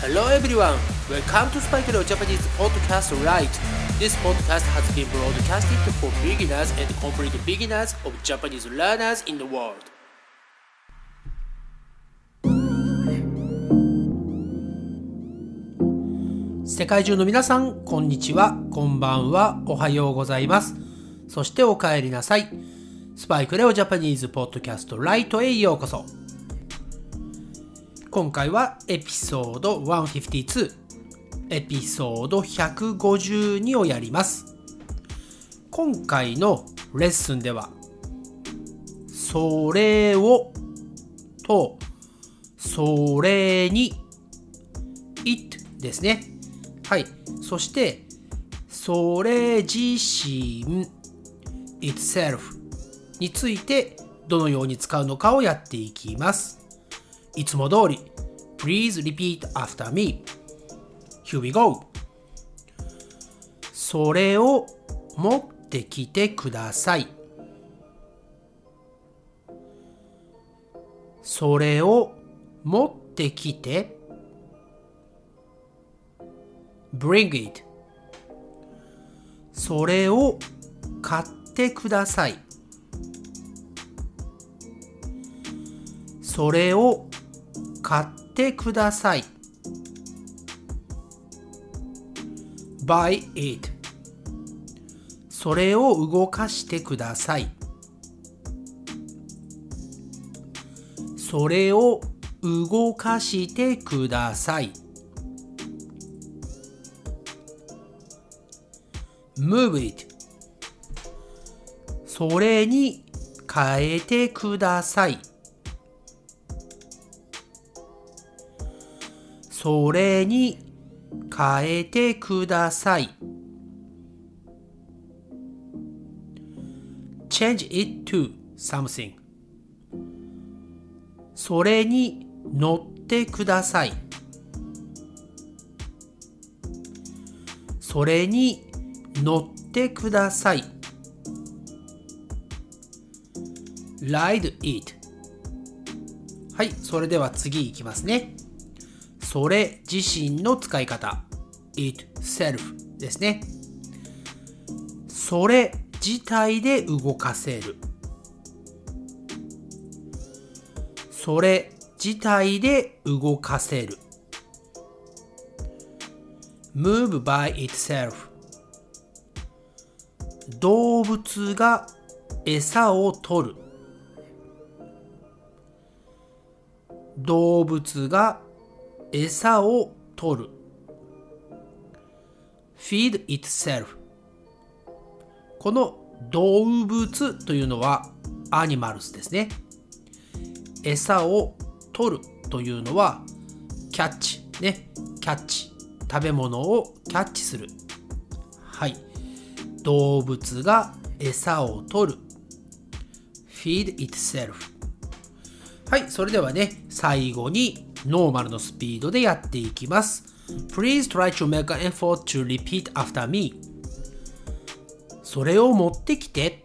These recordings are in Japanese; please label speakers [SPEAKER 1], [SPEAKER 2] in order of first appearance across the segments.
[SPEAKER 1] Hello everyone, welcome to Spike Leo Japanese Podcast Right. This podcast has been broadcasted for beginners and complete beginners of Japanese learners in the world. 世界中の皆さん、こんにちは、こんばんは、おはようございます。そしてお帰りなさい。スパイクレオジャパニーズポッドキャストライトへようこそ。今回はエピソード152、エピソード152をやります。今回のレッスンでは、それをと、それに、it ですね。はい。そして、それ自身、itself についてどのように使うのかをやっていきます。いつも通り、Please repeat after me. Here we go. それを持ってきてください。それを持ってきて bring it それを買ってくださいそれを買ってください。Buy it それを動かしてください。それを動かしてください。Move it それに変えてください。それに変えてください。Change it to something. それに乗ってください。それに乗ってください。Ride it. はいそれでは次いきますね。それ自身の使い方。itself ですね。それ自体で動かせる。それ自体で動かせる。move by itself 動物が餌を取る。動物が餌を取る。Feed itself この動物というのはアニマルスですね。餌を取るというのはキャッチね。キャッチ食べ物をキャッチする。はい。動物が餌を取る。Feed itself はい。それではね最後にノーマルのスピードでやっていきます Please try to make an effort to repeat after me それを持ってきて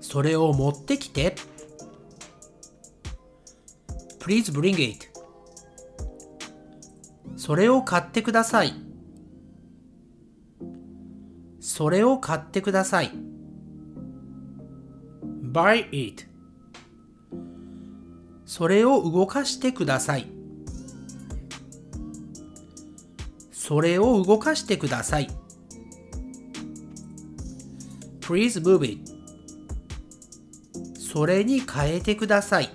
[SPEAKER 1] それを持ってきて Please bring it それを買ってくださいそれを買ってください Buy it それを動かしてください。それを動かしてください。Please move it. それに変えてください。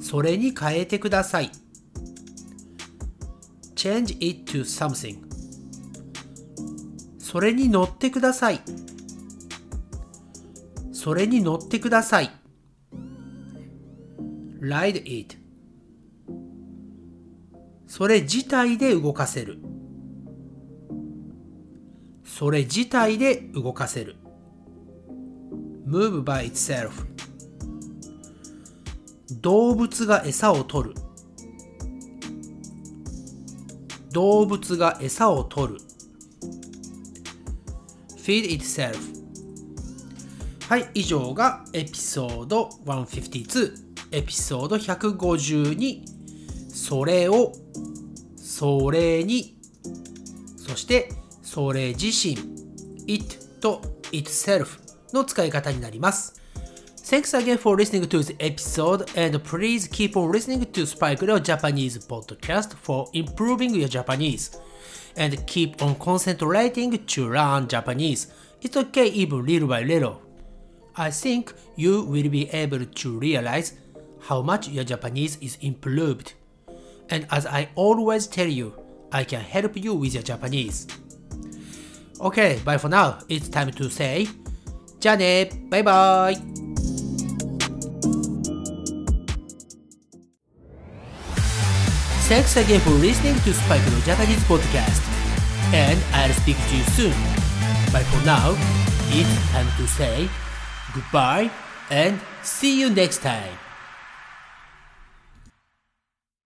[SPEAKER 1] それに変えてください。Change it to something. それに乗ってください。それに乗ってください。Ride it. それ自体で動かせる。それ自体で動かせる。Move by itself. 動物が餌を取る。動物が餌を取る。Feed itself. はい、以上がエピソード152エピソード152それをそれにそしてそれ自身 it と itself の使い方になります Thanks again for listening to this episode and please keep on listening to Spike Leo Japanese podcast for improving your Japanese and keep on concentrating to learn Japanese. It's okay even little by little. I think you will be able to realize how much your Japanese is improved. And as I always tell you, I can help you with your Japanese. Okay, bye for now. It's time to say じゃあねバイバイ Thanks again for listening to Spike no Japanese podcast. And I'll speak to you soon. But for now, it's time to say goodbye and see you next time.